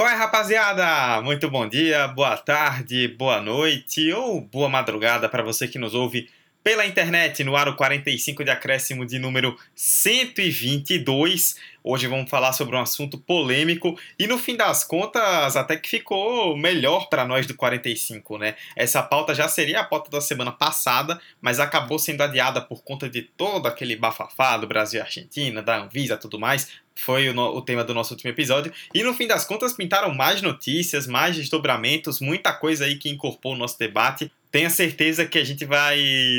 Qual é, rapaziada? Muito bom dia, boa tarde, boa noite ou boa madrugada para você que nos ouve pela internet no aro 45 de acréscimo de número 122. Hoje vamos falar sobre um assunto polêmico e no fim das contas até que ficou melhor para nós do 45, né? Essa pauta já seria a pauta da semana passada, mas acabou sendo adiada por conta de todo aquele bafafá do Brasil e Argentina, da Anvisa tudo mais. Foi o, no, o tema do nosso último episódio. E no fim das contas pintaram mais notícias, mais desdobramentos, muita coisa aí que incorporou o nosso debate tenha certeza que a gente vai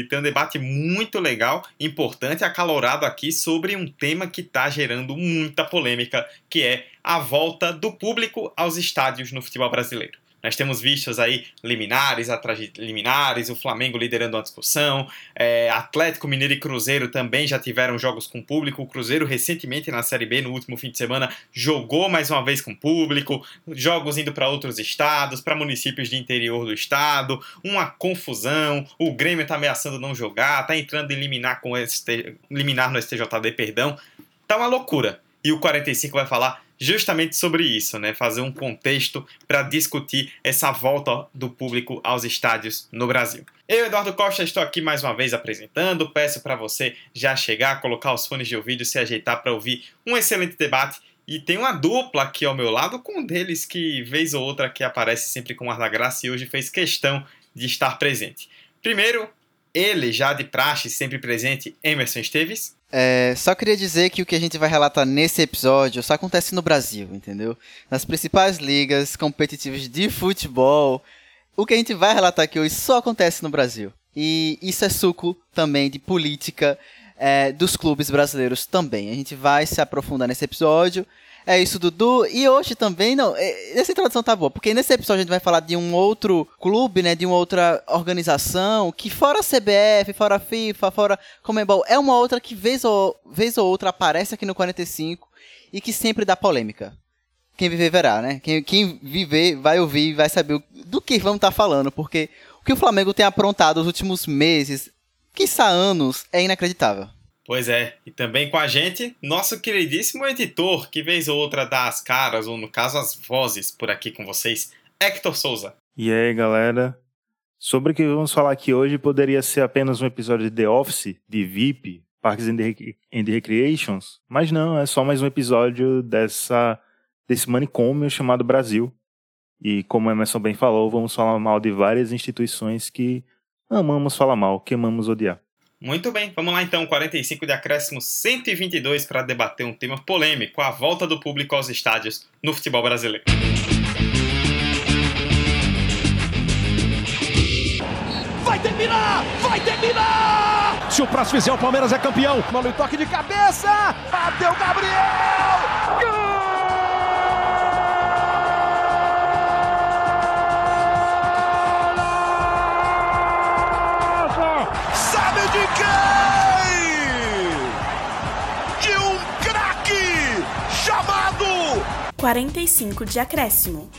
ter um debate muito legal, importante, acalorado aqui sobre um tema que está gerando muita polêmica, que é a volta do público aos estádios no futebol brasileiro. Nós temos vistos aí liminares atrás de liminares, o Flamengo liderando a discussão, é, Atlético Mineiro e Cruzeiro também já tiveram jogos com público. O Cruzeiro recentemente na Série B, no último fim de semana, jogou mais uma vez com público, jogos indo para outros estados, para municípios de interior do estado, uma confusão. O Grêmio está ameaçando não jogar, está entrando em liminar, com ST, liminar no STJD, perdão. Tá uma loucura. E o 45 vai falar justamente sobre isso, né? Fazer um contexto para discutir essa volta do público aos estádios no Brasil. Eu, Eduardo Costa, estou aqui mais uma vez apresentando. Peço para você já chegar, colocar os fones de ouvido, se ajeitar para ouvir um excelente debate. E tem uma dupla aqui ao meu lado, com um deles que, vez ou outra, que aparece sempre com ar da graça e hoje fez questão de estar presente. Primeiro, ele, já de praxe, sempre presente, Emerson Esteves. É, só queria dizer que o que a gente vai relatar nesse episódio só acontece no Brasil, entendeu? Nas principais ligas competitivas de futebol, o que a gente vai relatar aqui hoje só acontece no Brasil. E isso é suco também de política é, dos clubes brasileiros também. A gente vai se aprofundar nesse episódio é isso, Dudu. E hoje também, não, é, essa introdução tá boa, porque nesse episódio a gente vai falar de um outro clube, né, de uma outra organização, que fora a CBF, fora a FIFA, fora Comembol, é uma outra que vez ou, vez ou outra aparece aqui no 45 e que sempre dá polêmica. Quem viver verá, né? Quem, quem viver vai ouvir e vai saber do que vamos estar tá falando, porque o que o Flamengo tem aprontado nos últimos meses, quiçá anos, é inacreditável. Pois é, e também com a gente, nosso queridíssimo editor, que vez ou outra dá as caras, ou no caso as vozes, por aqui com vocês, Hector Souza. E aí, galera? Sobre o que vamos falar aqui hoje, poderia ser apenas um episódio de The Office, de VIP, Parks and, Rec and Recreations, mas não, é só mais um episódio dessa, desse manicômio chamado Brasil. E como a Emerson bem falou, vamos falar mal de várias instituições que amamos falar mal, que amamos odiar. Muito bem, vamos lá então, 45 de acréscimo 122 para debater um tema polêmico, a volta do público aos estádios no futebol brasileiro. Vai terminar! Vai terminar! Se o próximo fizer, o Palmeiras é campeão. Mano, toque de cabeça! Bateu Gabriel! 45 de acréscimo.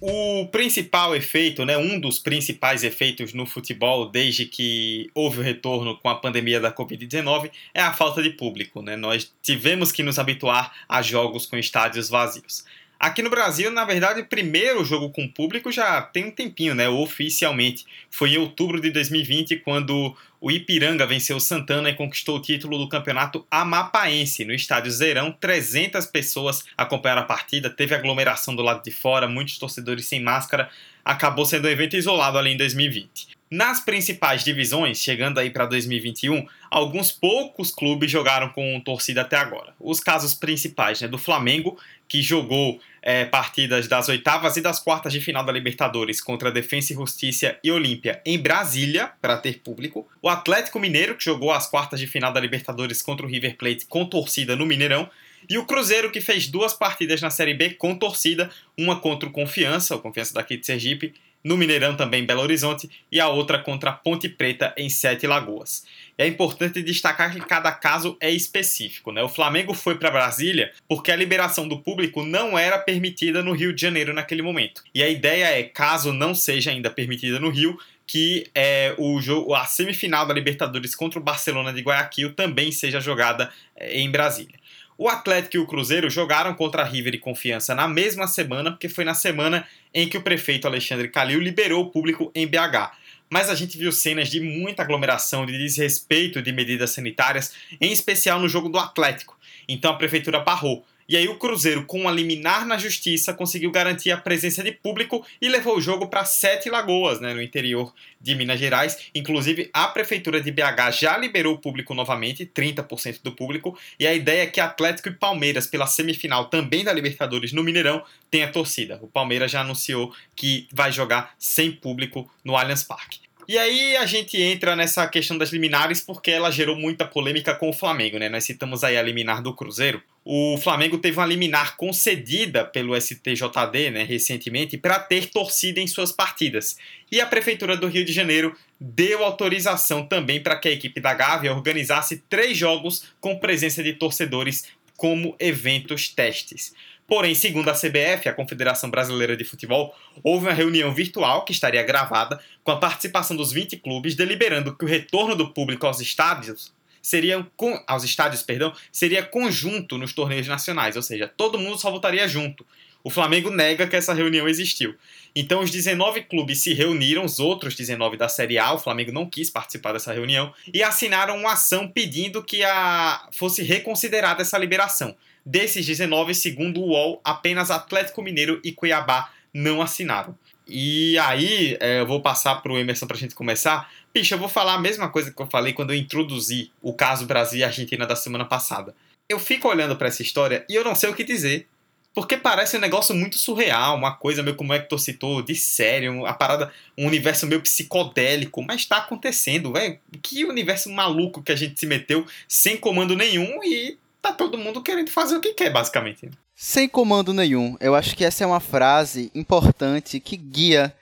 O principal efeito, né, um dos principais efeitos no futebol desde que houve o retorno com a pandemia da Covid-19 é a falta de público. Né? Nós tivemos que nos habituar a jogos com estádios vazios. Aqui no Brasil, na verdade, o primeiro jogo com público já tem um tempinho, né? Oficialmente. Foi em outubro de 2020, quando o Ipiranga venceu o Santana e conquistou o título do campeonato amapaense. No estádio Zerão, 300 pessoas acompanharam a partida, teve aglomeração do lado de fora, muitos torcedores sem máscara. Acabou sendo um evento isolado ali em 2020. Nas principais divisões, chegando aí para 2021, alguns poucos clubes jogaram com torcida até agora. Os casos principais né, do Flamengo, que jogou é, partidas das oitavas e das quartas de final da Libertadores contra Defensa e Justiça e Olímpia em Brasília, para ter público. O Atlético Mineiro, que jogou as quartas de final da Libertadores contra o River Plate com torcida no Mineirão. E o Cruzeiro, que fez duas partidas na Série B com torcida, uma contra o Confiança, o Confiança daqui de Sergipe, no Mineirão também em Belo Horizonte, e a outra contra a Ponte Preta em Sete Lagoas. É importante destacar que cada caso é específico. Né? O Flamengo foi para Brasília porque a liberação do público não era permitida no Rio de Janeiro naquele momento. E a ideia é, caso não seja ainda permitida no Rio, que é, o jogo, a semifinal da Libertadores contra o Barcelona de Guayaquil também seja jogada é, em Brasília. O Atlético e o Cruzeiro jogaram contra a River e Confiança na mesma semana, porque foi na semana em que o prefeito Alexandre Calil liberou o público em BH. Mas a gente viu cenas de muita aglomeração, de desrespeito de medidas sanitárias, em especial no jogo do Atlético. Então a prefeitura barrou. E aí o Cruzeiro, com um liminar na justiça, conseguiu garantir a presença de público e levou o jogo para Sete Lagoas, né, no interior de Minas Gerais. Inclusive, a prefeitura de BH já liberou o público novamente, 30% do público, e a ideia é que Atlético e Palmeiras, pela semifinal também da Libertadores no Mineirão, tenha torcida. O Palmeiras já anunciou que vai jogar sem público no Allianz Parque. E aí a gente entra nessa questão das liminares porque ela gerou muita polêmica com o Flamengo, né? Nós citamos aí a liminar do Cruzeiro. O Flamengo teve uma liminar concedida pelo STJD, né, recentemente, para ter torcida em suas partidas. E a Prefeitura do Rio de Janeiro deu autorização também para que a equipe da Gávea organizasse três jogos com presença de torcedores como eventos testes. Porém, segundo a CBF, a Confederação Brasileira de Futebol, houve uma reunião virtual que estaria gravada com a participação dos 20 clubes, deliberando que o retorno do público aos estádios seria aos estádios, perdão, seria conjunto nos torneios nacionais, ou seja, todo mundo só votaria junto. O Flamengo nega que essa reunião existiu. Então os 19 clubes se reuniram, os outros 19 da Série A, o Flamengo não quis participar dessa reunião, e assinaram uma ação pedindo que a fosse reconsiderada essa liberação. Desses 19, segundo o UOL, apenas Atlético Mineiro e Cuiabá não assinaram. E aí, é, eu vou passar para o Emerson para a gente começar. Picha, eu vou falar a mesma coisa que eu falei quando eu introduzi o caso Brasil e Argentina da semana passada. Eu fico olhando para essa história e eu não sei o que dizer. Porque parece um negócio muito surreal, uma coisa meio como que tu citou, de sério, a parada, um universo meio psicodélico, mas está acontecendo, velho. Que universo maluco que a gente se meteu sem comando nenhum e tá todo mundo querendo fazer o que quer, basicamente. Sem comando nenhum. Eu acho que essa é uma frase importante que guia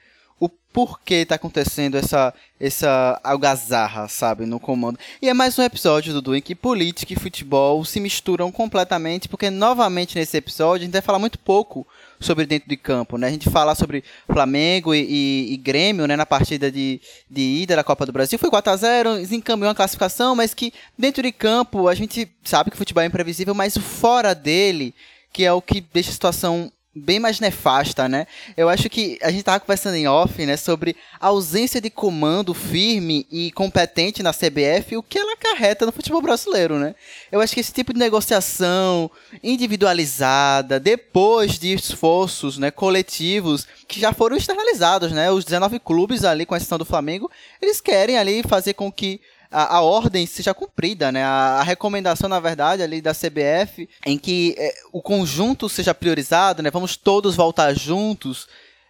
o porquê está acontecendo essa, essa algazarra, sabe, no comando. E é mais um episódio, Dudu, em que política e futebol se misturam completamente, porque novamente nesse episódio a gente vai falar muito pouco sobre dentro de campo, né? A gente fala sobre Flamengo e, e, e Grêmio, né, na partida de, de ida da Copa do Brasil. Foi 4 a 0 encaminhou a classificação, mas que dentro de campo a gente sabe que o futebol é imprevisível, mas fora dele que é o que deixa a situação bem mais nefasta, né? Eu acho que a gente estava conversando em off, né, sobre a ausência de comando firme e competente na CBF, o que ela acarreta no futebol brasileiro, né? Eu acho que esse tipo de negociação individualizada, depois de esforços, né, coletivos que já foram externalizados, né? Os 19 clubes ali, com exceção do Flamengo, eles querem ali fazer com que a, a, ordem seja cumprida, né? A, a, recomendação, na verdade, ali da CBF, em que é, o conjunto seja priorizado, né? Vamos todos voltar juntos.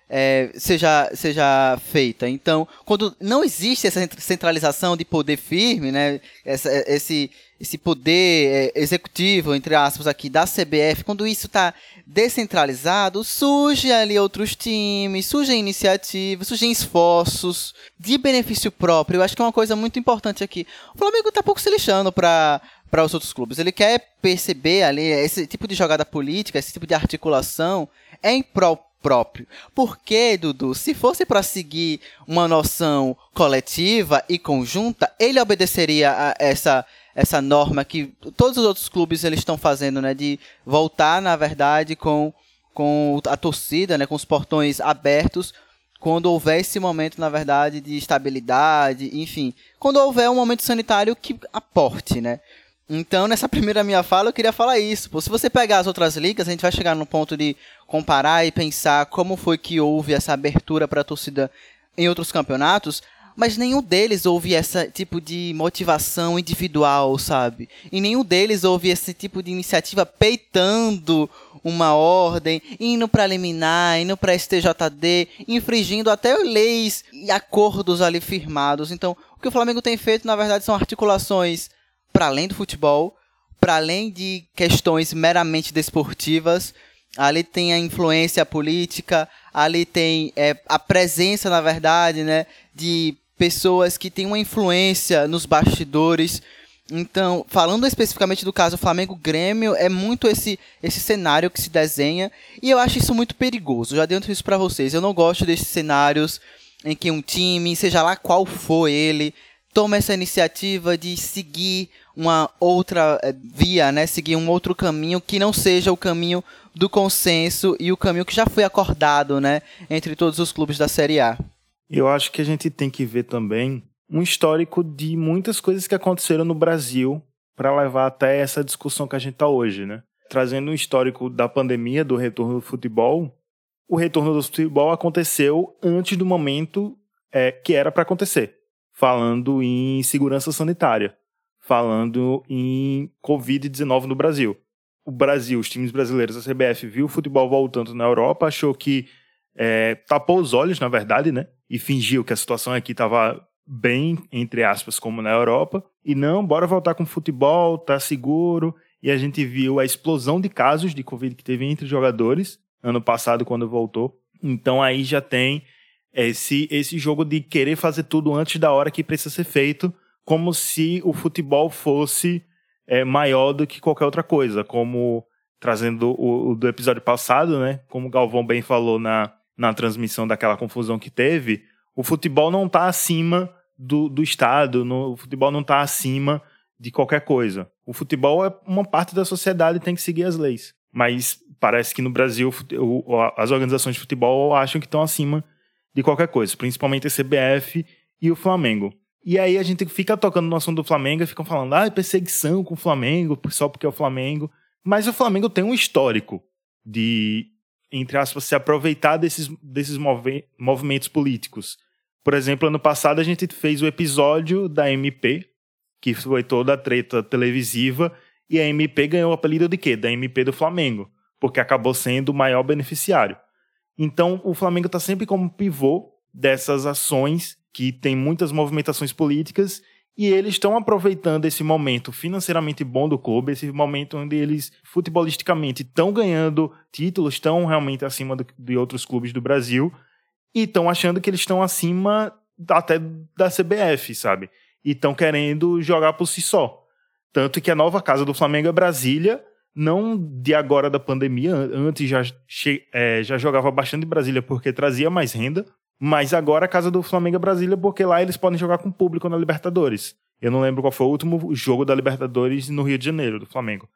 É, seja, seja feita. Então, quando não existe essa centralização de poder firme, né, essa, esse, esse poder é, executivo, entre aspas, aqui da CBF, quando isso está descentralizado, surge ali outros times, surgem iniciativas, surgem esforços de benefício próprio. Eu acho que é uma coisa muito importante aqui. O Flamengo está pouco se lixando para para os outros clubes. Ele quer perceber ali esse tipo de jogada política, esse tipo de articulação é em prol próprio. Porque, Dudu, se fosse para seguir uma noção coletiva e conjunta, ele obedeceria a essa essa norma que todos os outros clubes eles estão fazendo, né, de voltar na verdade com com a torcida, né, com os portões abertos. Quando houver esse momento, na verdade, de estabilidade, enfim, quando houver um momento sanitário que aporte, né? Então, nessa primeira minha fala, eu queria falar isso. Pô, se você pegar as outras ligas, a gente vai chegar no ponto de comparar e pensar como foi que houve essa abertura para a torcida em outros campeonatos mas nenhum deles houve esse tipo de motivação individual, sabe? E nenhum deles houve esse tipo de iniciativa peitando uma ordem, indo para liminar, indo para STJD, infringindo até leis e acordos ali firmados. Então, o que o Flamengo tem feito, na verdade, são articulações para além do futebol, para além de questões meramente desportivas. Ali tem a influência política, ali tem é, a presença, na verdade, né, de pessoas que têm uma influência nos bastidores. Então, falando especificamente do caso Flamengo-Grêmio, é muito esse, esse cenário que se desenha e eu acho isso muito perigoso. Já dentro isso para vocês. Eu não gosto desses cenários em que um time, seja lá qual for ele, toma essa iniciativa de seguir uma outra é, via, né? Seguir um outro caminho que não seja o caminho do consenso e o caminho que já foi acordado, né? Entre todos os clubes da Série A. Eu acho que a gente tem que ver também um histórico de muitas coisas que aconteceram no Brasil para levar até essa discussão que a gente está hoje, né? Trazendo um histórico da pandemia, do retorno do futebol, o retorno do futebol aconteceu antes do momento é, que era para acontecer, falando em segurança sanitária, falando em Covid-19 no Brasil. O Brasil, os times brasileiros, a CBF, viu o futebol voltando na Europa, achou que é, tapou os olhos, na verdade, né? E fingiu que a situação aqui estava bem, entre aspas, como na Europa. E não, bora voltar com futebol, tá seguro. E a gente viu a explosão de casos de Covid que teve entre jogadores ano passado, quando voltou. Então aí já tem esse, esse jogo de querer fazer tudo antes da hora que precisa ser feito, como se o futebol fosse é, maior do que qualquer outra coisa. Como trazendo o, o do episódio passado, né? Como o Galvão bem falou na, na transmissão daquela confusão que teve, o futebol não está acima do, do Estado, no, o futebol não está acima de qualquer coisa. O futebol é uma parte da sociedade e tem que seguir as leis. Mas parece que no Brasil as organizações de futebol acham que estão acima de qualquer coisa, principalmente a CBF e o Flamengo. E aí a gente fica tocando no assunto do Flamengo e ficam falando, ah, perseguição com o Flamengo, só porque é o Flamengo. Mas o Flamengo tem um histórico de entre aspas, se aproveitar desses, desses movi movimentos políticos. Por exemplo, ano passado a gente fez o episódio da MP, que foi toda a treta televisiva, e a MP ganhou o apelido de quê? Da MP do Flamengo, porque acabou sendo o maior beneficiário. Então, o Flamengo está sempre como pivô dessas ações que tem muitas movimentações políticas e eles estão aproveitando esse momento financeiramente bom do clube, esse momento onde eles, futebolisticamente, estão ganhando títulos, estão realmente acima do, de outros clubes do Brasil, e estão achando que eles estão acima até da CBF, sabe? E estão querendo jogar por si só. Tanto que a nova casa do Flamengo é Brasília, não de agora da pandemia, antes já, é, já jogava bastante Brasília porque trazia mais renda, mas agora a casa do Flamengo é Brasília, porque lá eles podem jogar com público na Libertadores. Eu não lembro qual foi o último jogo da Libertadores no Rio de Janeiro, do Flamengo.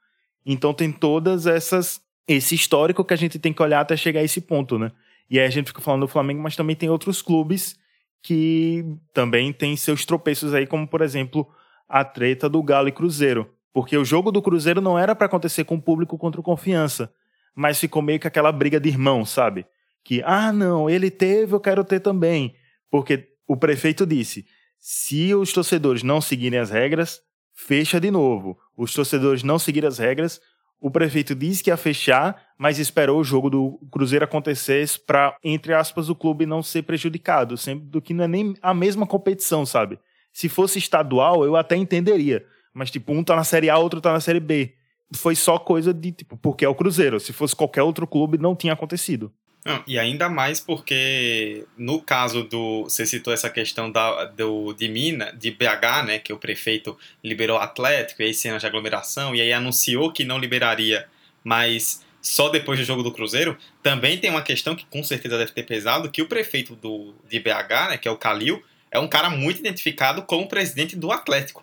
Então tem todas essas. esse histórico que a gente tem que olhar até chegar a esse ponto, né? E aí a gente fica falando do Flamengo, mas também tem outros clubes que também têm seus tropeços aí, como por exemplo a treta do Galo e Cruzeiro. Porque o jogo do Cruzeiro não era para acontecer com o público contra o Confiança, mas ficou meio que aquela briga de irmão, sabe? Que, ah, não, ele teve, eu quero ter também. Porque o prefeito disse: se os torcedores não seguirem as regras, fecha de novo. Os torcedores não seguirem as regras, o prefeito disse que ia fechar, mas esperou o jogo do Cruzeiro acontecer para, entre aspas, o clube não ser prejudicado, sendo que não é nem a mesma competição, sabe? Se fosse estadual, eu até entenderia. Mas, tipo, um tá na Série A, outro tá na Série B. Foi só coisa de, tipo, porque é o Cruzeiro. Se fosse qualquer outro clube, não tinha acontecido. Não, e ainda mais porque no caso do. Você citou essa questão da, do, de Mina, de BH, né? Que o prefeito liberou o Atlético, e aí cenas de aglomeração, e aí anunciou que não liberaria, mas só depois do jogo do Cruzeiro. Também tem uma questão que com certeza deve ter pesado, que o prefeito do, de BH, né, que é o Calil, é um cara muito identificado como presidente do Atlético.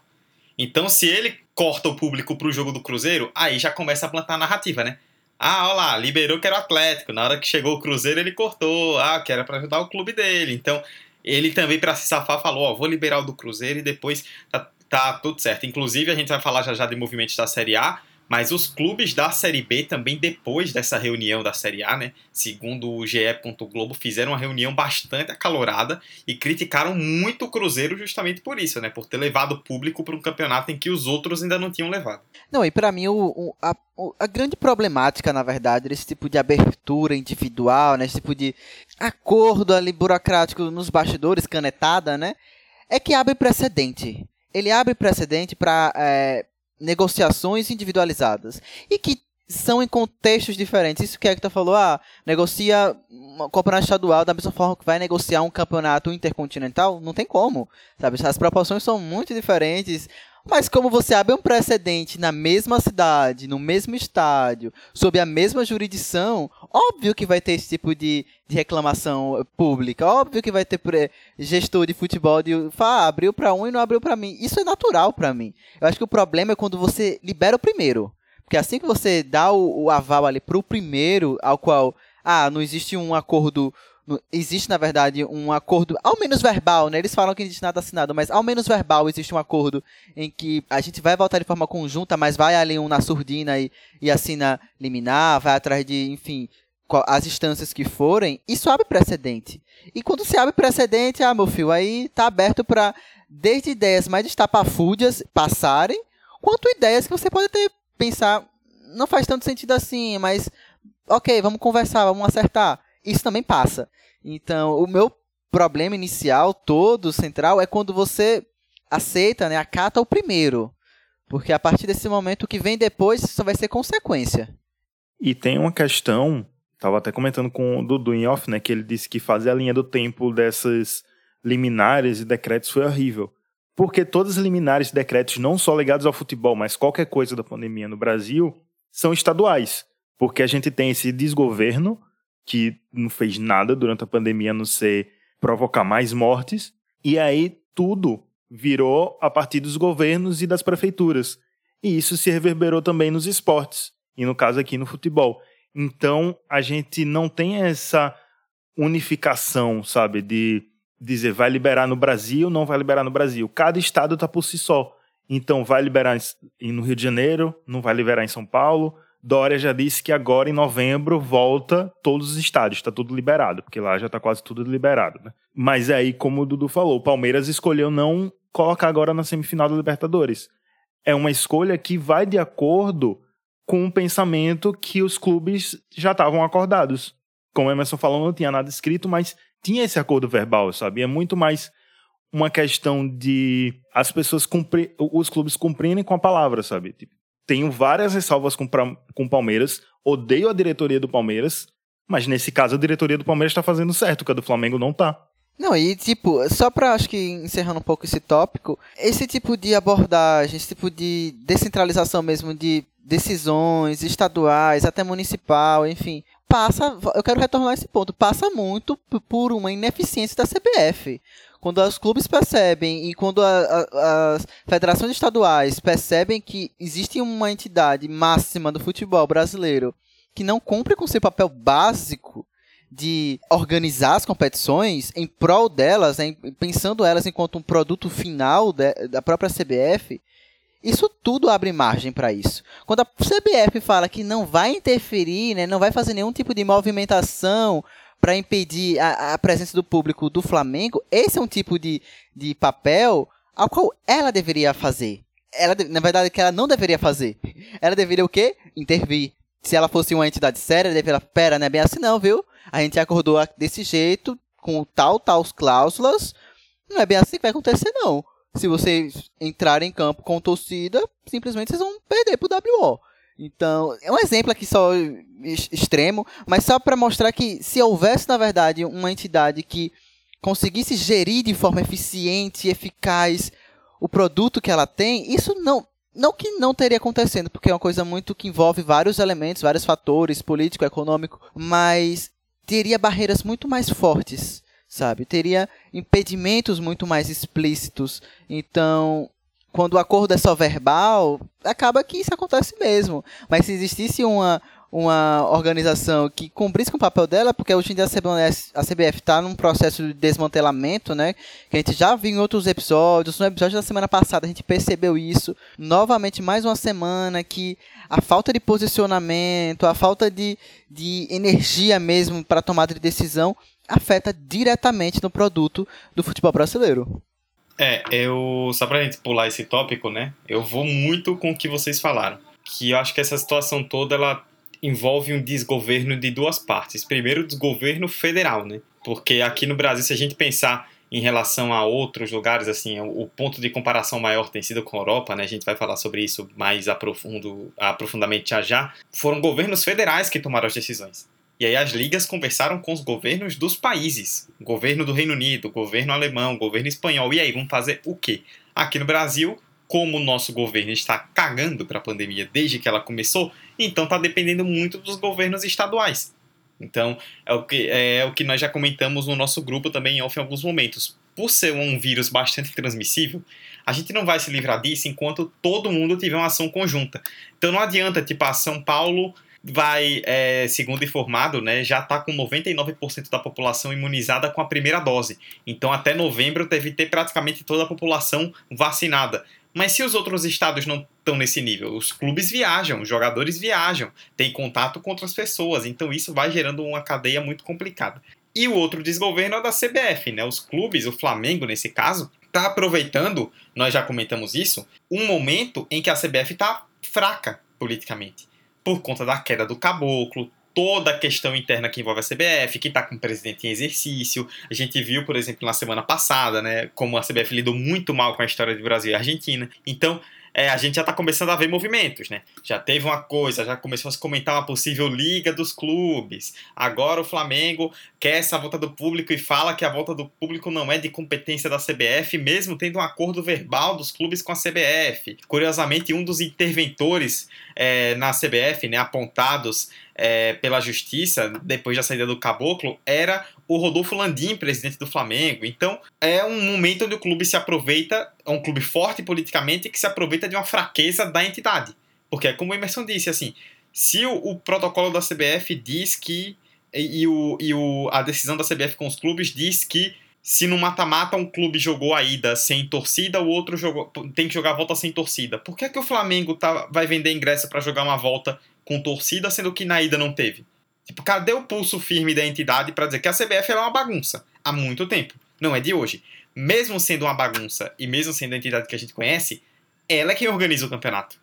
Então, se ele corta o público para o jogo do Cruzeiro, aí já começa a plantar a narrativa, né? Ah, olha lá, liberou que era o Atlético. Na hora que chegou o Cruzeiro, ele cortou. Ah, que era para ajudar o clube dele. Então, ele também, para se safar, falou: Ó, vou liberar o do Cruzeiro e depois tá, tá tudo certo. Inclusive, a gente vai falar já já de movimentos da Série A. Mas os clubes da Série B também, depois dessa reunião da Série A, né, segundo o GE. Globo, fizeram uma reunião bastante acalorada e criticaram muito o Cruzeiro justamente por isso, né, por ter levado o público para um campeonato em que os outros ainda não tinham levado. Não, e para mim o, o, a, a, grande problemática, na verdade, desse tipo de abertura individual, né, esse tipo de acordo ali burocrático nos bastidores, canetada, né, é que abre precedente. Ele abre precedente para é, negociações individualizadas e que são em contextos diferentes. Isso que a Hector falou, ah, negocia um campeonato estadual da mesma forma que vai negociar um campeonato intercontinental, não tem como, sabe? As proporções são muito diferentes. Mas como você abre um precedente na mesma cidade, no mesmo estádio, sob a mesma jurisdição, óbvio que vai ter esse tipo de, de reclamação pública. Óbvio que vai ter gestor de futebol de ah, abriu para um e não abriu para mim. Isso é natural para mim. Eu acho que o problema é quando você libera o primeiro. Porque assim que você dá o, o aval ali pro primeiro, ao qual ah, não existe um acordo existe, na verdade, um acordo, ao menos verbal, né? Eles falam que não existe nada assinado, mas ao menos verbal existe um acordo em que a gente vai voltar de forma conjunta, mas vai ali um na surdina e, e assina liminar, vai atrás de, enfim, as instâncias que forem, isso abre precedente. E quando se abre precedente, ah, meu filho, aí tá aberto para desde ideias mais estapafúdias passarem, quanto ideias que você pode ter pensar, não faz tanto sentido assim, mas ok, vamos conversar, vamos acertar isso também passa. Então, o meu problema inicial todo, central, é quando você aceita, né, acata o primeiro. Porque a partir desse momento, o que vem depois só vai ser consequência. E tem uma questão, estava até comentando com o Dudu em off, né, que ele disse que fazer a linha do tempo dessas liminares e decretos foi horrível. Porque todas as liminares e decretos, não só ligados ao futebol, mas qualquer coisa da pandemia no Brasil, são estaduais. Porque a gente tem esse desgoverno que não fez nada durante a pandemia a não ser provocar mais mortes. E aí tudo virou a partir dos governos e das prefeituras. E isso se reverberou também nos esportes, e no caso aqui no futebol. Então a gente não tem essa unificação, sabe, de dizer vai liberar no Brasil, não vai liberar no Brasil. Cada estado está por si só. Então vai liberar no Rio de Janeiro, não vai liberar em São Paulo, Dória já disse que agora, em novembro, volta todos os estádios, está tudo liberado, porque lá já está quase tudo liberado. Né? Mas aí, como o Dudu falou, o Palmeiras escolheu não colocar agora na semifinal da Libertadores. É uma escolha que vai de acordo com o pensamento que os clubes já estavam acordados. Como o Emerson falou, não tinha nada escrito, mas tinha esse acordo verbal, sabe? É muito mais uma questão de as pessoas cumprir, os clubes cumprirem com a palavra, sabe? Tipo, tenho várias ressalvas com o Palmeiras, odeio a diretoria do Palmeiras, mas nesse caso a diretoria do Palmeiras está fazendo certo, que a do Flamengo não tá. Não, e tipo, só pra acho que encerrando um pouco esse tópico, esse tipo de abordagem, esse tipo de descentralização mesmo de decisões estaduais, até municipal, enfim, passa, eu quero retornar esse ponto, passa muito por uma ineficiência da CBF quando os clubes percebem e quando as federações estaduais percebem que existe uma entidade máxima do futebol brasileiro que não cumpre com seu papel básico de organizar as competições em prol delas, né, pensando elas enquanto um produto final de, da própria CBF, isso tudo abre margem para isso. Quando a CBF fala que não vai interferir, né, não vai fazer nenhum tipo de movimentação para impedir a, a, presença do público do Flamengo, esse é um tipo de, de papel ao qual ela deveria fazer. Ela, na verdade, que ela não deveria fazer. Ela deveria o quê? Intervir. Se ela fosse uma entidade séria, ela deveria, pera, não é bem assim não, viu? A gente acordou desse jeito, com tal, tal cláusulas, não é bem assim que vai acontecer não. Se vocês entrarem em campo com torcida, simplesmente vocês vão perder pro WO. Então, é um exemplo aqui só extremo, mas só para mostrar que se houvesse, na verdade, uma entidade que conseguisse gerir de forma eficiente e eficaz o produto que ela tem, isso não não que não teria acontecendo, porque é uma coisa muito que envolve vários elementos, vários fatores, político, econômico, mas teria barreiras muito mais fortes, sabe? Teria impedimentos muito mais explícitos. Então, quando o acordo é só verbal, acaba que isso acontece mesmo. Mas se existisse uma, uma organização que cumprisse com o papel dela, porque hoje em dia a CBF está num processo de desmantelamento, né? Que a gente já viu em outros episódios. No episódio da semana passada a gente percebeu isso. Novamente, mais uma semana que a falta de posicionamento, a falta de, de energia mesmo para tomada de decisão afeta diretamente no produto do futebol brasileiro. É, eu. Só pra gente pular esse tópico, né? Eu vou muito com o que vocês falaram. Que eu acho que essa situação toda ela envolve um desgoverno de duas partes. Primeiro, o desgoverno federal, né? Porque aqui no Brasil, se a gente pensar em relação a outros lugares, assim, o ponto de comparação maior tem sido com a Europa, né? A gente vai falar sobre isso mais aprofundo, aprofundamente já já. Foram governos federais que tomaram as decisões. E aí as ligas conversaram com os governos dos países, governo do Reino Unido, governo alemão, governo espanhol. E aí, vamos fazer o quê? Aqui no Brasil, como o nosso governo está cagando para a pandemia desde que ela começou, então está dependendo muito dos governos estaduais. Então, é o, que, é o que nós já comentamos no nosso grupo também em alguns momentos. Por ser um vírus bastante transmissível, a gente não vai se livrar disso enquanto todo mundo tiver uma ação conjunta. Então não adianta, tipo, a São Paulo vai, é, segundo informado, né, já está com 99% da população imunizada com a primeira dose. Então até novembro deve ter praticamente toda a população vacinada. Mas se os outros estados não estão nesse nível, os clubes viajam, os jogadores viajam, têm contato com outras pessoas, então isso vai gerando uma cadeia muito complicada. E o outro desgoverno é da CBF, né? Os clubes, o Flamengo nesse caso, está aproveitando, nós já comentamos isso, um momento em que a CBF está fraca politicamente, por conta da queda do caboclo, toda a questão interna que envolve a CBF, que está com o presidente em exercício. A gente viu, por exemplo, na semana passada, né, como a CBF lidou muito mal com a história de Brasil e Argentina. Então, é, a gente já está começando a ver movimentos, né? Já teve uma coisa, já começou a se comentar uma possível liga dos clubes. Agora o Flamengo quer essa volta do público e fala que a volta do público não é de competência da CBF, mesmo tendo um acordo verbal dos clubes com a CBF. Curiosamente, um dos interventores é, na CBF, né, apontados é, pela justiça, depois da saída do Caboclo, era o Rodolfo Landim, presidente do Flamengo. Então, é um momento onde o clube se aproveita, é um clube forte politicamente que se aproveita de uma fraqueza da entidade. Porque como o Emerson disse, assim, se o, o protocolo da CBF diz que e, e, o, e o, a decisão da CBF com os clubes diz que se no mata-mata um clube jogou a ida sem torcida, o outro jogou, tem que jogar a volta sem torcida. Por que, é que o Flamengo tá, vai vender ingresso para jogar uma volta com torcida, sendo que na ida não teve? Tipo, cadê o pulso firme da entidade para dizer que a CBF é uma bagunça há muito tempo? Não é de hoje. Mesmo sendo uma bagunça e mesmo sendo a entidade que a gente conhece, ela é quem organiza o campeonato.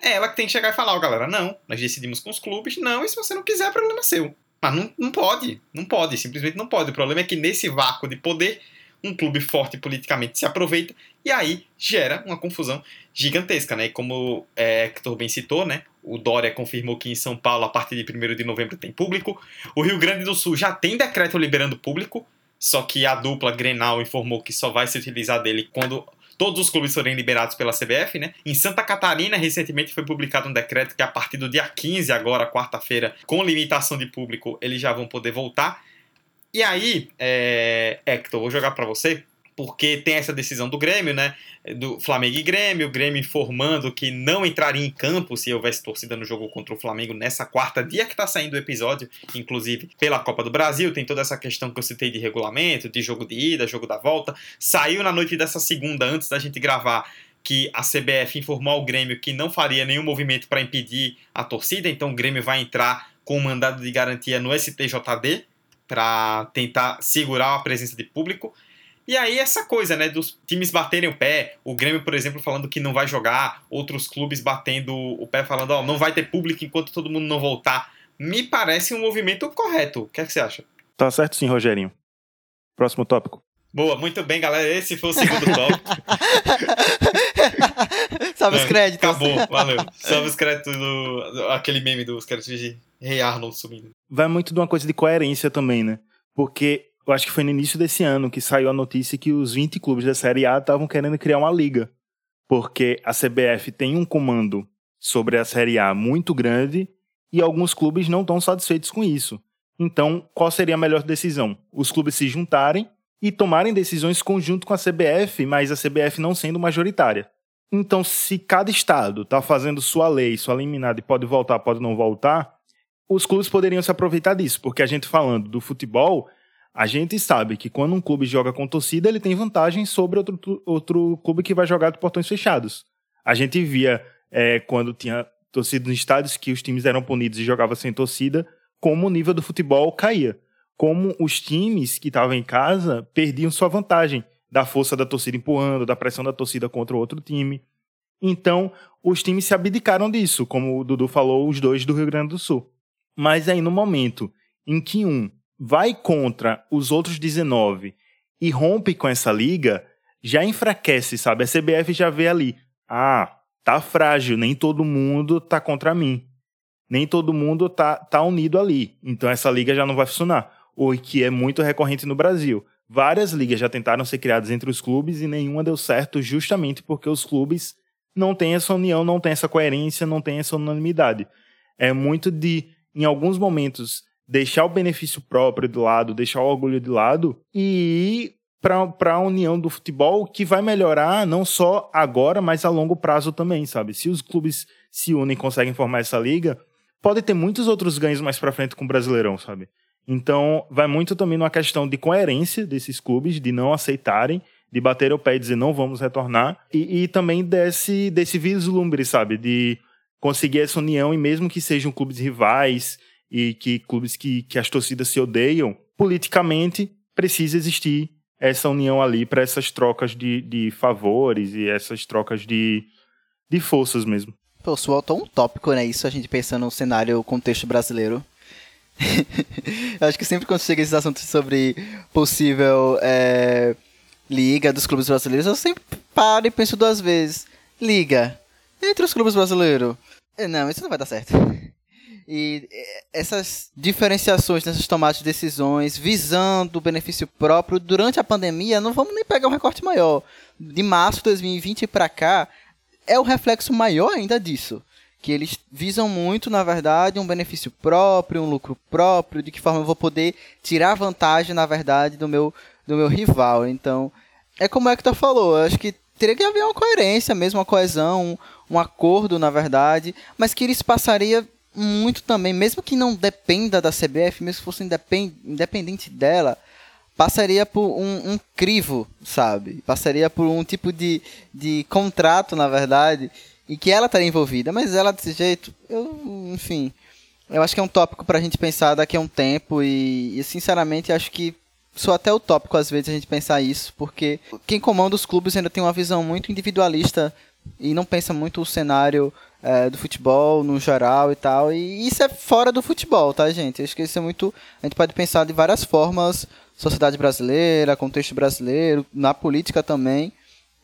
É ela que tem que chegar e falar, ó, oh, galera, não, nós decidimos com os clubes, não, e se você não quiser, é problema seu. Mas não, não pode, não pode, simplesmente não pode. O problema é que nesse vácuo de poder, um clube forte politicamente se aproveita e aí gera uma confusão gigantesca, né? E como é, Hector bem citou, né? O Dória confirmou que em São Paulo, a partir de 1 de novembro, tem público. O Rio Grande do Sul já tem decreto liberando público, só que a dupla Grenal informou que só vai se utilizar dele quando todos os clubes forem liberados pela CBF, né? Em Santa Catarina, recentemente foi publicado um decreto que a partir do dia 15, agora quarta-feira, com limitação de público, eles já vão poder voltar. E aí, é... Hector, vou jogar para você porque tem essa decisão do Grêmio, né? Do Flamengo e Grêmio, o Grêmio informando que não entraria em campo se houvesse torcida no jogo contra o Flamengo nessa quarta, dia que tá saindo o episódio, inclusive pela Copa do Brasil, tem toda essa questão que eu citei de regulamento, de jogo de ida, jogo da volta. Saiu na noite dessa segunda, antes da gente gravar, que a CBF informou ao Grêmio que não faria nenhum movimento para impedir a torcida, então o Grêmio vai entrar com o mandado de garantia no STJD para tentar segurar a presença de público. E aí essa coisa, né, dos times baterem o pé, o Grêmio, por exemplo, falando que não vai jogar, outros clubes batendo o pé falando, ó, oh, não vai ter público enquanto todo mundo não voltar. Me parece um movimento correto. O que, é que você acha? Tá certo sim, Rogerinho. Próximo tópico. Boa, muito bem, galera. Esse foi o segundo tópico. Salve os créditos. Acabou, valeu. Salve os créditos do. aquele meme dos créditos de Rei Arnold subindo. Vai muito de uma coisa de coerência também, né? Porque eu acho que foi no início desse ano que saiu a notícia que os 20 clubes da Série A estavam querendo criar uma liga. Porque a CBF tem um comando sobre a Série A muito grande e alguns clubes não estão satisfeitos com isso. Então, qual seria a melhor decisão? Os clubes se juntarem e tomarem decisões conjunto com a CBF, mas a CBF não sendo majoritária. Então, se cada estado está fazendo sua lei, sua liminar e pode voltar, pode não voltar, os clubes poderiam se aproveitar disso, porque a gente falando do futebol, a gente sabe que quando um clube joga com torcida, ele tem vantagem sobre outro, outro clube que vai jogar de portões fechados. A gente via é, quando tinha torcida nos estádios que os times eram punidos e jogavam sem torcida, como o nível do futebol caía. Como os times que estavam em casa perdiam sua vantagem da força da torcida empurrando, da pressão da torcida contra o outro time. Então, os times se abdicaram disso, como o Dudu falou, os dois do Rio Grande do Sul. Mas aí, no momento em que um vai contra os outros 19 e rompe com essa liga, já enfraquece, sabe? A CBF já vê ali, ah, tá frágil, nem todo mundo tá contra mim. Nem todo mundo tá, tá unido ali. Então essa liga já não vai funcionar. O que é muito recorrente no Brasil. Várias ligas já tentaram ser criadas entre os clubes e nenhuma deu certo justamente porque os clubes não tem essa união, não tem essa coerência, não tem essa unanimidade. É muito de, em alguns momentos, deixar o benefício próprio de lado, deixar o orgulho de lado e ir para a união do futebol que vai melhorar não só agora, mas a longo prazo também, sabe? Se os clubes se unem e conseguem formar essa liga, pode ter muitos outros ganhos mais para frente com o Brasileirão, sabe? Então, vai muito também numa questão de coerência desses clubes, de não aceitarem, de bater o pé e dizer não vamos retornar, e, e também desse, desse vislumbre, sabe? De conseguir essa união, e mesmo que sejam clubes rivais e que clubes que, que as torcidas se odeiam, politicamente precisa existir essa união ali para essas trocas de, de favores e essas trocas de, de forças mesmo. Pô, soou tão um tópico, né? Isso a gente pensando no cenário, contexto brasileiro. Acho que sempre quando chega esses assuntos sobre possível é, liga dos clubes brasileiros, eu sempre paro e penso duas vezes. Liga. Entre os clubes brasileiros. Não, isso não vai dar certo. E essas diferenciações nessas tomadas de decisões, visando o benefício próprio durante a pandemia, não vamos nem pegar um recorte maior. De março de 2020 para cá, é o reflexo maior ainda disso. Que eles visam muito, na verdade, um benefício próprio, um lucro próprio, de que forma eu vou poder tirar vantagem, na verdade, do meu, do meu rival. Então, é como o Hector falou, eu acho que teria que haver uma coerência mesmo, uma coesão, um, um acordo, na verdade, mas que isso passaria muito também, mesmo que não dependa da CBF, mesmo que fosse independente dela, passaria por um, um, crivo, sabe? Passaria por um tipo de, de contrato, na verdade, e que ela estaria envolvida, mas ela desse jeito, eu, enfim, eu acho que é um tópico para a gente pensar daqui a um tempo e, e, sinceramente, acho que sou até utópico às vezes a gente pensar isso, porque quem comanda os clubes ainda tem uma visão muito individualista e não pensa muito o cenário é, do futebol no geral e tal. E isso é fora do futebol, tá, gente? Isso é muito. A gente pode pensar de várias formas, sociedade brasileira, contexto brasileiro, na política também.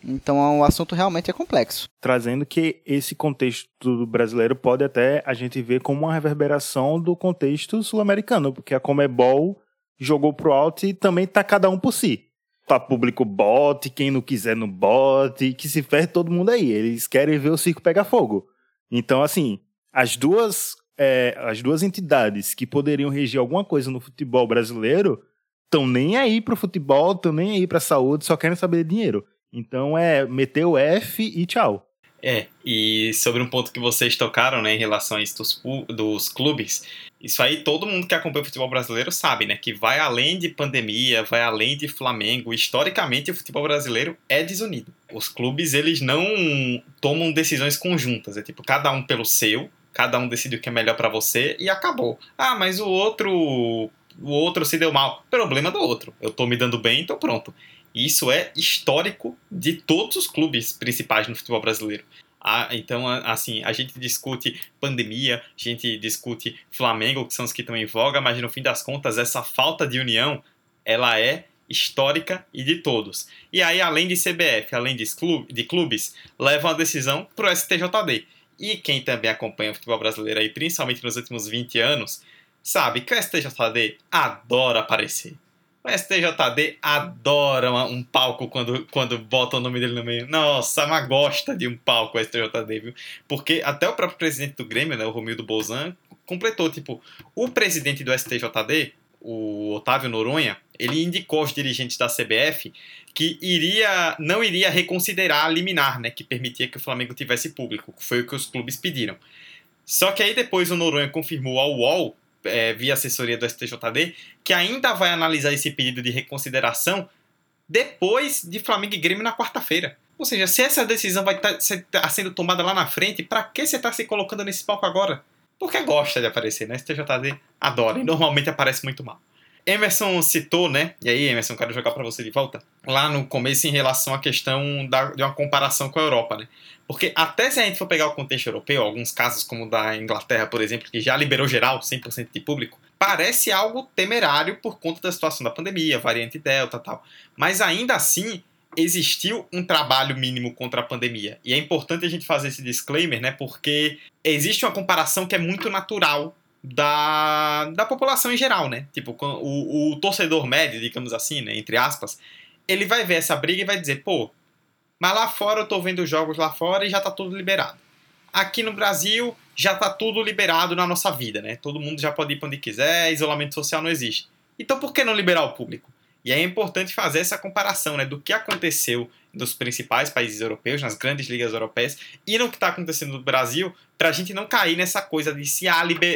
Então o assunto realmente é complexo. Trazendo que esse contexto brasileiro pode até a gente ver como uma reverberação do contexto sul-americano, porque a Comebol jogou pro alto e também tá cada um por si. Tá público bote, quem não quiser no bote, que se ferre todo mundo aí. Eles querem ver o circo pegar fogo. Então, assim, as duas, é, as duas entidades que poderiam reger alguma coisa no futebol brasileiro estão nem aí pro futebol, estão nem aí pra saúde, só querem saber de dinheiro. Então é meter o F e tchau. É, e sobre um ponto que vocês tocaram, né, em relação a isso dos, dos clubes, isso aí todo mundo que acompanha o futebol brasileiro sabe, né, que vai além de pandemia, vai além de Flamengo, historicamente o futebol brasileiro é desunido. Os clubes, eles não tomam decisões conjuntas, é tipo, cada um pelo seu, cada um decide o que é melhor para você e acabou. Ah, mas o outro, o outro se deu mal, problema do outro. Eu tô me dando bem, então pronto. Isso é histórico de todos os clubes principais no futebol brasileiro. Ah, então, assim, a gente discute pandemia, a gente discute Flamengo, que são os que estão em voga, mas no fim das contas, essa falta de união, ela é histórica e de todos. E aí, além de CBF, além de, clube, de clubes, levam a decisão para o STJD. E quem também acompanha o futebol brasileiro aí, principalmente nos últimos 20 anos, sabe que o STJD adora aparecer. O STJD adora um palco quando, quando bota o nome dele no meio. Nossa, mas gosta de um palco o STJD, viu? Porque até o próprio presidente do Grêmio, né, o Romildo Bolzan, completou, tipo, o presidente do STJD, o Otávio Noronha, ele indicou aos dirigentes da CBF que iria, não iria reconsiderar a liminar, né, que permitia que o Flamengo tivesse público, que foi o que os clubes pediram. Só que aí depois o Noronha confirmou ao UOL é, via assessoria do STJD, que ainda vai analisar esse pedido de reconsideração depois de Flamengo e Grêmio na quarta-feira. Ou seja, se essa decisão vai estar tá, tá sendo tomada lá na frente, para que você está se colocando nesse palco agora? Porque gosta de aparecer, né? STJD adora e normalmente aparece muito mal. Emerson citou, né? E aí, Emerson, quero jogar para você de volta. Lá no começo, em relação à questão da, de uma comparação com a Europa, né? Porque até se a gente for pegar o contexto europeu, alguns casos como o da Inglaterra, por exemplo, que já liberou geral, 100% de público, parece algo temerário por conta da situação da pandemia, variante Delta tal. Mas ainda assim, existiu um trabalho mínimo contra a pandemia. E é importante a gente fazer esse disclaimer, né? Porque existe uma comparação que é muito natural da, da população em geral, né? Tipo, o, o torcedor médio, digamos assim, né, entre aspas, ele vai ver essa briga e vai dizer, pô, Mas lá fora eu tô vendo jogos lá fora e já tá tudo liberado. Aqui no Brasil já tá tudo liberado na nossa vida, né? Todo mundo já pode ir para onde quiser, isolamento social não existe. Então por que não liberar o público? E é importante fazer essa comparação né, do que aconteceu nos principais países europeus, nas grandes ligas europeias, e no que está acontecendo no Brasil, para a gente não cair nessa coisa de se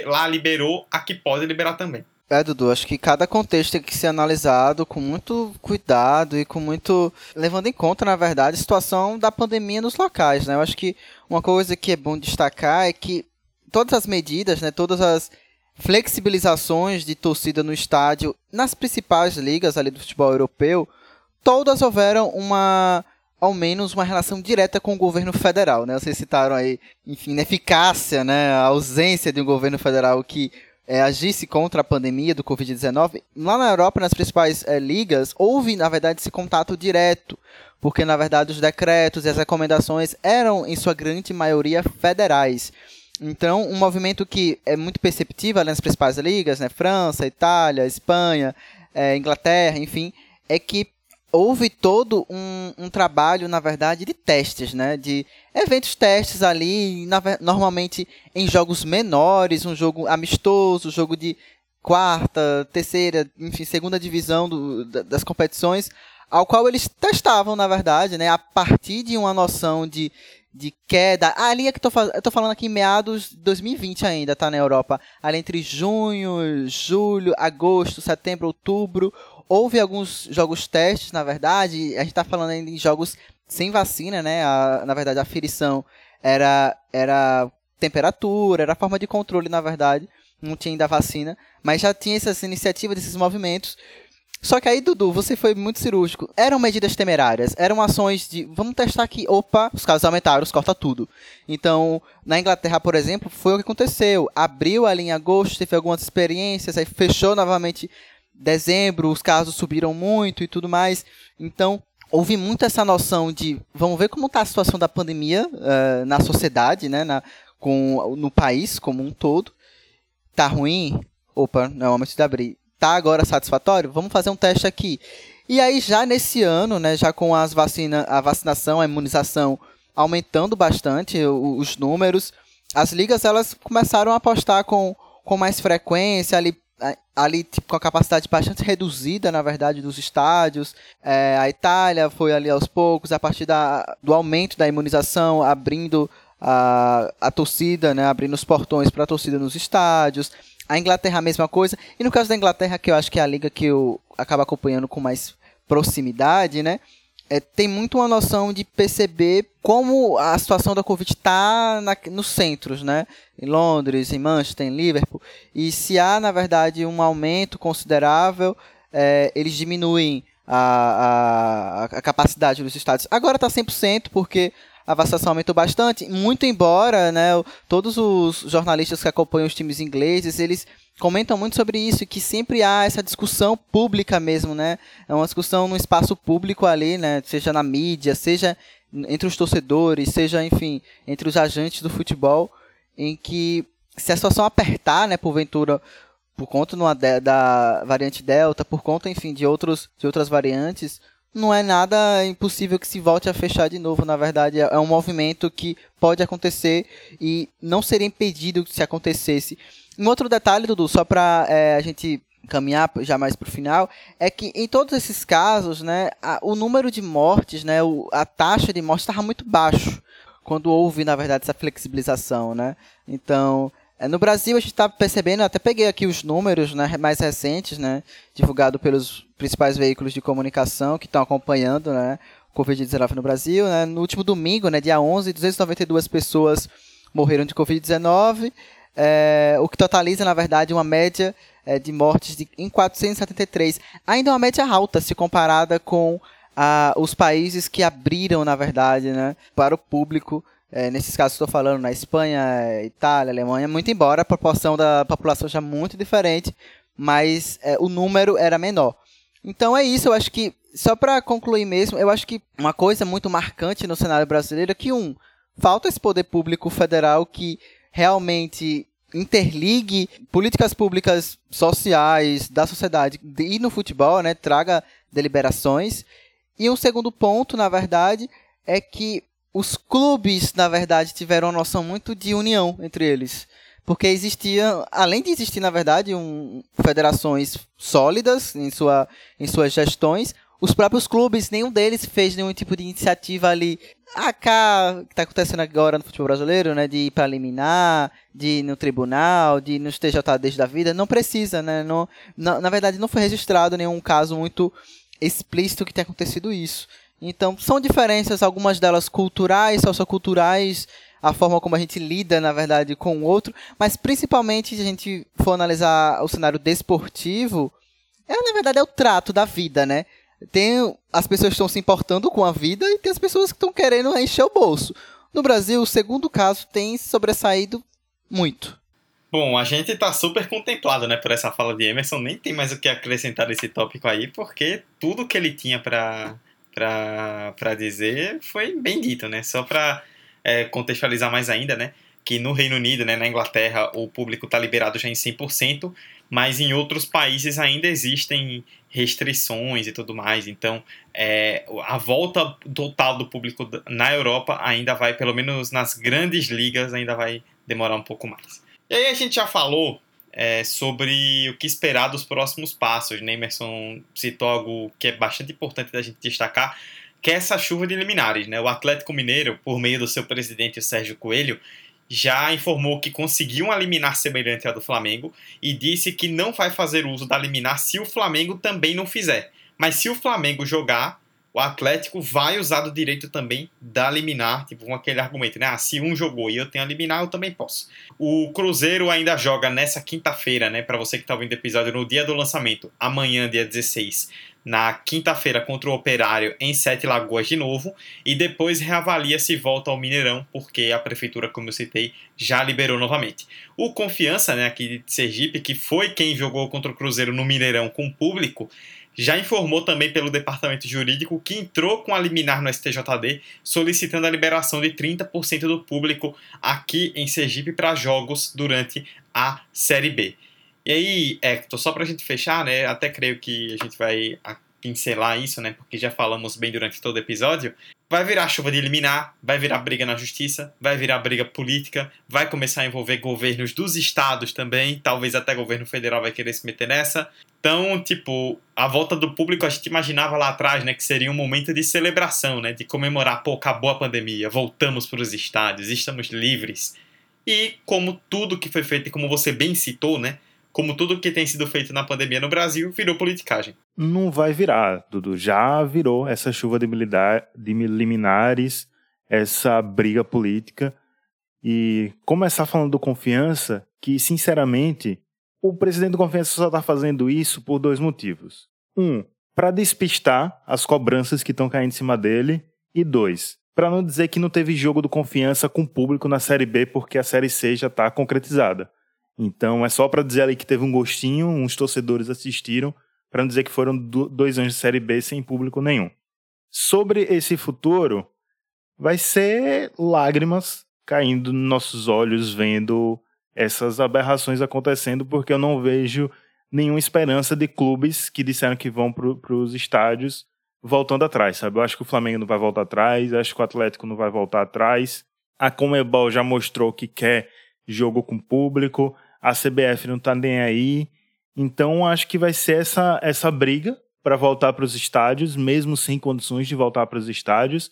lá liberou, aqui pode liberar também. É, Dudu, acho que cada contexto tem que ser analisado com muito cuidado e com muito. levando em conta, na verdade, a situação da pandemia nos locais, né? Eu acho que uma coisa que é bom destacar é que todas as medidas, né, todas as flexibilizações de torcida no estádio nas principais ligas ali do futebol europeu, todas houveram uma ao menos uma relação direta com o governo federal, né? Vocês citaram aí, enfim, a eficácia, né, a ausência de um governo federal que é, agisse contra a pandemia do Covid-19. Lá na Europa, nas principais é, ligas, houve, na verdade, esse contato direto, porque, na verdade, os decretos e as recomendações eram, em sua grande maioria, federais. Então, um movimento que é muito perceptível nas principais ligas, né, França, Itália, Espanha, é, Inglaterra, enfim, é que houve todo um, um, trabalho, na verdade, de testes, né? De eventos testes ali, na, normalmente em jogos menores, um jogo amistoso, jogo de quarta, terceira, enfim, segunda divisão do, das competições, ao qual eles testavam, na verdade, né? A partir de uma noção de de queda. Ah, ali é que tô, eu tô falando aqui em meados de 2020 ainda, tá? Na Europa. Ali entre junho, julho, agosto, setembro, outubro. Houve alguns jogos testes, na verdade. A gente tá falando ainda em jogos sem vacina, né? A, na verdade, a aferição era, era temperatura, era forma de controle, na verdade. Não tinha ainda vacina. Mas já tinha essas iniciativas, desses movimentos. Só que aí, Dudu, você foi muito cirúrgico. Eram medidas temerárias, eram ações de vamos testar aqui, opa, os casos aumentaram, corta tudo. Então, na Inglaterra, por exemplo, foi o que aconteceu. Abriu ali em agosto, teve algumas experiências, aí fechou novamente dezembro, os casos subiram muito e tudo mais. Então, houve muito essa noção de vamos ver como está a situação da pandemia uh, na sociedade, né, na, com, no país como um todo. Tá ruim? Opa, não é o momento de abrir tá agora satisfatório? Vamos fazer um teste aqui. E aí já nesse ano, né, já com as vacina, a vacinação, a imunização aumentando bastante os números, as ligas elas começaram a apostar com, com mais frequência ali ali tipo, com a capacidade bastante reduzida, na verdade, dos estádios. É, a Itália foi ali aos poucos, a partir da, do aumento da imunização, abrindo a, a torcida, né, abrindo os portões para a torcida nos estádios. A Inglaterra a mesma coisa. E no caso da Inglaterra, que eu acho que é a liga que eu acabo acompanhando com mais proximidade, né? É, tem muito uma noção de perceber como a situação da Covid está nos centros, né? Em Londres, em Manchester, em Liverpool. E se há, na verdade, um aumento considerável, é, eles diminuem a, a, a capacidade dos estádios. Agora está 100% porque a vacinação aumentou bastante, muito embora, né, todos os jornalistas que acompanham os times ingleses, eles comentam muito sobre isso, que sempre há essa discussão pública mesmo, né? É uma discussão no espaço público ali, né? Seja na mídia, seja entre os torcedores, seja, enfim, entre os agentes do futebol, em que se a situação apertar, né, porventura, por conta da variante Delta, por conta, enfim, de, outros, de outras variantes, não é nada impossível que se volte a fechar de novo. Na verdade, é um movimento que pode acontecer e não seria impedido se acontecesse. Um outro detalhe, Dudu, só para é, a gente caminhar já mais para o final, é que em todos esses casos, né, a, o número de mortes, né, o, a taxa de morte estava muito baixo quando houve, na verdade, essa flexibilização, né? Então, é, no Brasil a gente está percebendo, até peguei aqui os números né, mais recentes, né, divulgado pelos principais veículos de comunicação que estão acompanhando né, o Covid-19 no Brasil. Né. No último domingo, né, dia 11, 292 pessoas morreram de Covid-19, é, o que totaliza, na verdade, uma média é, de mortes de, em 473. Ainda uma média alta se comparada com os países que abriram, na verdade, né, para o público é, nesses casos estou falando na Espanha, Itália, Alemanha, muito embora a proporção da população seja muito diferente, mas é, o número era menor. Então é isso, eu acho que, só para concluir mesmo, eu acho que uma coisa muito marcante no cenário brasileiro é que, um, falta esse poder público federal que realmente interligue políticas públicas sociais da sociedade e no futebol, né, traga deliberações. E um segundo ponto, na verdade, é que os clubes, na verdade, tiveram uma noção muito de união entre eles. Porque existia, além de existir, na verdade, um, federações sólidas em, sua, em suas gestões, os próprios clubes, nenhum deles fez nenhum tipo de iniciativa ali. Ah, cá, que está acontecendo agora no futebol brasileiro, né? De ir para eliminar, de ir no tribunal, de ir nos TJDs da vida. Não precisa, né? Não, na, na verdade, não foi registrado nenhum caso muito explícito que tenha acontecido isso. Então, são diferenças, algumas delas culturais, socioculturais, a forma como a gente lida, na verdade, com o outro, mas principalmente se a gente for analisar o cenário desportivo, é, na verdade, é o trato da vida, né? Tem as pessoas que estão se importando com a vida e tem as pessoas que estão querendo encher o bolso. No Brasil, o segundo caso tem sobressaído muito. Bom, a gente está super contemplado, né, por essa fala de Emerson. Nem tem mais o que acrescentar nesse tópico aí, porque tudo que ele tinha para para dizer foi bem dito, né? Só para é, contextualizar mais ainda, né? Que no Reino Unido, né, na Inglaterra, o público está liberado já em 100%, mas em outros países ainda existem restrições e tudo mais. Então, é, a volta total do público na Europa ainda vai, pelo menos nas grandes ligas, ainda vai demorar um pouco mais. E aí a gente já falou é, sobre o que esperar dos próximos passos. Emerson citou algo que é bastante importante da gente destacar, que é essa chuva de liminares. Né? O Atlético Mineiro, por meio do seu presidente, o Sérgio Coelho, já informou que conseguiu uma liminar semelhante à do Flamengo e disse que não vai fazer uso da liminar se o Flamengo também não fizer. Mas se o Flamengo jogar, o Atlético vai usar do direito também da liminar, tipo, com aquele argumento, né? Ah, se um jogou e eu tenho a liminar, eu também posso. O Cruzeiro ainda joga nessa quinta-feira, né? Para você que tá ouvindo o episódio no dia do lançamento, amanhã, dia 16, na quinta-feira contra o Operário em Sete Lagoas de novo, e depois reavalia se volta ao Mineirão, porque a prefeitura, como eu citei, já liberou novamente. O Confiança, né, aqui de Sergipe, que foi quem jogou contra o Cruzeiro no Mineirão com público, já informou também pelo departamento jurídico que entrou com a liminar no STJD solicitando a liberação de 30% do público aqui em Sergipe para jogos durante a Série B. E aí, Hector, só para a gente fechar, né? Até creio que a gente vai pincelar isso, né? Porque já falamos bem durante todo o episódio. Vai virar chuva de eliminar, vai virar briga na justiça, vai virar briga política, vai começar a envolver governos dos estados também, talvez até governo federal vai querer se meter nessa. Então, tipo, a volta do público a gente imaginava lá atrás, né, que seria um momento de celebração, né, de comemorar, pô, acabou a pandemia, voltamos para os estádios, estamos livres. E como tudo que foi feito, e como você bem citou, né, como tudo que tem sido feito na pandemia no Brasil, virou politicagem. Não vai virar, Dudu. Já virou essa chuva de, de liminares, essa briga política. E começar falando do confiança, que sinceramente, o presidente do confiança só está fazendo isso por dois motivos. Um, para despistar as cobranças que estão caindo em cima dele. E dois, para não dizer que não teve jogo do confiança com público na Série B porque a Série C já está concretizada. Então é só para dizer ali que teve um gostinho, uns torcedores assistiram, para não dizer que foram dois anos de Série B sem público nenhum. Sobre esse futuro, vai ser lágrimas caindo nos nossos olhos vendo essas aberrações acontecendo, porque eu não vejo nenhuma esperança de clubes que disseram que vão para os estádios voltando atrás, sabe? Eu acho que o Flamengo não vai voltar atrás, acho que o Atlético não vai voltar atrás. A Comebol já mostrou que quer jogo com público, a CBF não tá nem aí. Então acho que vai ser essa, essa briga para voltar para os estádios, mesmo sem condições de voltar para os estádios.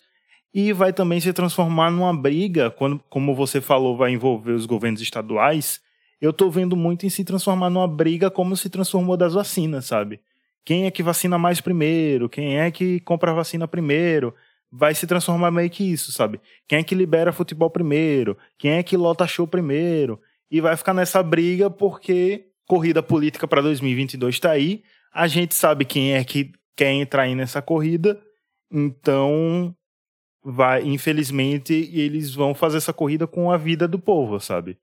E vai também se transformar numa briga, quando, como você falou, vai envolver os governos estaduais. Eu estou vendo muito em se transformar numa briga como se transformou das vacinas, sabe? Quem é que vacina mais primeiro? Quem é que compra a vacina primeiro? Vai se transformar meio que isso, sabe? Quem é que libera futebol primeiro? Quem é que lota show primeiro? E vai ficar nessa briga porque corrida política para 2022 está aí. A gente sabe quem é que quer entrar aí nessa corrida, então vai, infelizmente, eles vão fazer essa corrida com a vida do povo, sabe?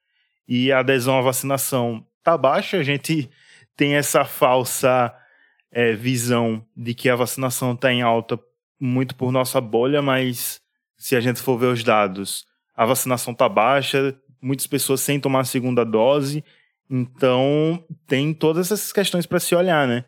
E a adesão à vacinação tá baixa, a gente tem essa falsa é, visão de que a vacinação está em alta muito por nossa bolha, mas se a gente for ver os dados, a vacinação tá baixa, muitas pessoas sem tomar a segunda dose. Então, tem todas essas questões para se olhar, né?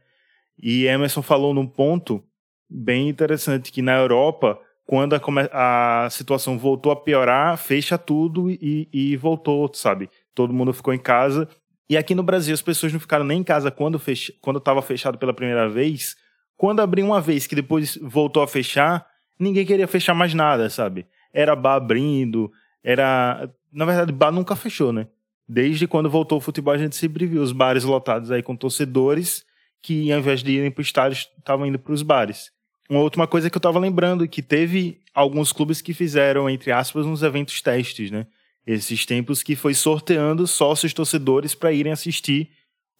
E Emerson falou num ponto bem interessante que na Europa quando a, a situação voltou a piorar, fecha tudo e, e voltou, sabe? Todo mundo ficou em casa. E aqui no Brasil as pessoas não ficaram nem em casa quando fech... quando estava fechado pela primeira vez. Quando abriu uma vez que depois voltou a fechar, ninguém queria fechar mais nada, sabe? Era bar abrindo, era. Na verdade, bar nunca fechou, né? Desde quando voltou o futebol, a gente sempre viu os bares lotados aí com torcedores que, ao invés de irem para o estádio, estavam indo para os bares. Uma última coisa que eu estava lembrando, que teve alguns clubes que fizeram, entre aspas, uns eventos testes, né? Esses tempos que foi sorteando sócios torcedores para irem assistir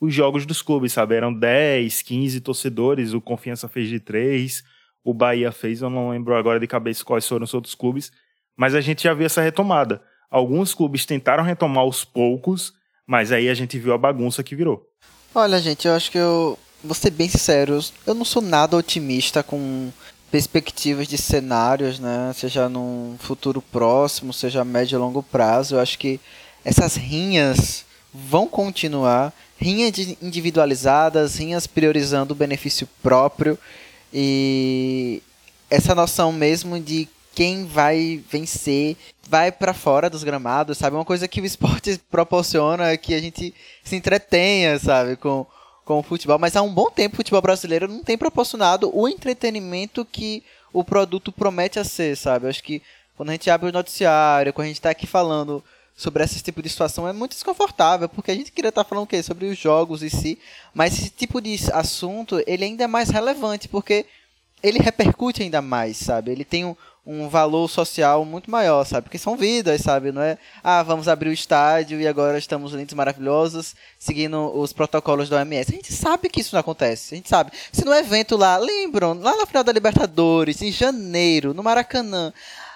os jogos dos clubes, sabe? Eram 10, 15 torcedores, o Confiança fez de 3, o Bahia fez, eu não lembro agora de cabeça quais foram os outros clubes, mas a gente já viu essa retomada. Alguns clubes tentaram retomar aos poucos, mas aí a gente viu a bagunça que virou. Olha, gente, eu acho que eu vou ser bem sincero, eu não sou nada otimista com perspectivas de cenários, né? Seja num futuro próximo, seja médio e longo prazo. Eu acho que essas rinhas vão continuar, rinhas individualizadas, rinhas priorizando o benefício próprio e essa noção mesmo de quem vai vencer vai para fora dos gramados, sabe? Uma coisa que o esporte proporciona é que a gente se entretenha, sabe, com com o futebol, mas há um bom tempo o futebol brasileiro não tem proporcionado o entretenimento que o produto promete a ser, sabe? Eu acho que quando a gente abre o noticiário, quando a gente está aqui falando sobre esse tipo de situação, é muito desconfortável, porque a gente queria estar tá falando o quê? Sobre os jogos em si, mas esse tipo de assunto, ele ainda é mais relevante, porque ele repercute ainda mais, sabe? Ele tem um, um valor social muito maior, sabe? Porque são vidas, sabe? Não é, ah, vamos abrir o estádio e agora estamos lindos maravilhosos, seguindo os protocolos da OMS. A gente sabe que isso não acontece, a gente sabe. Se no evento lá, lembram, lá na final da Libertadores, em janeiro, no Maracanã,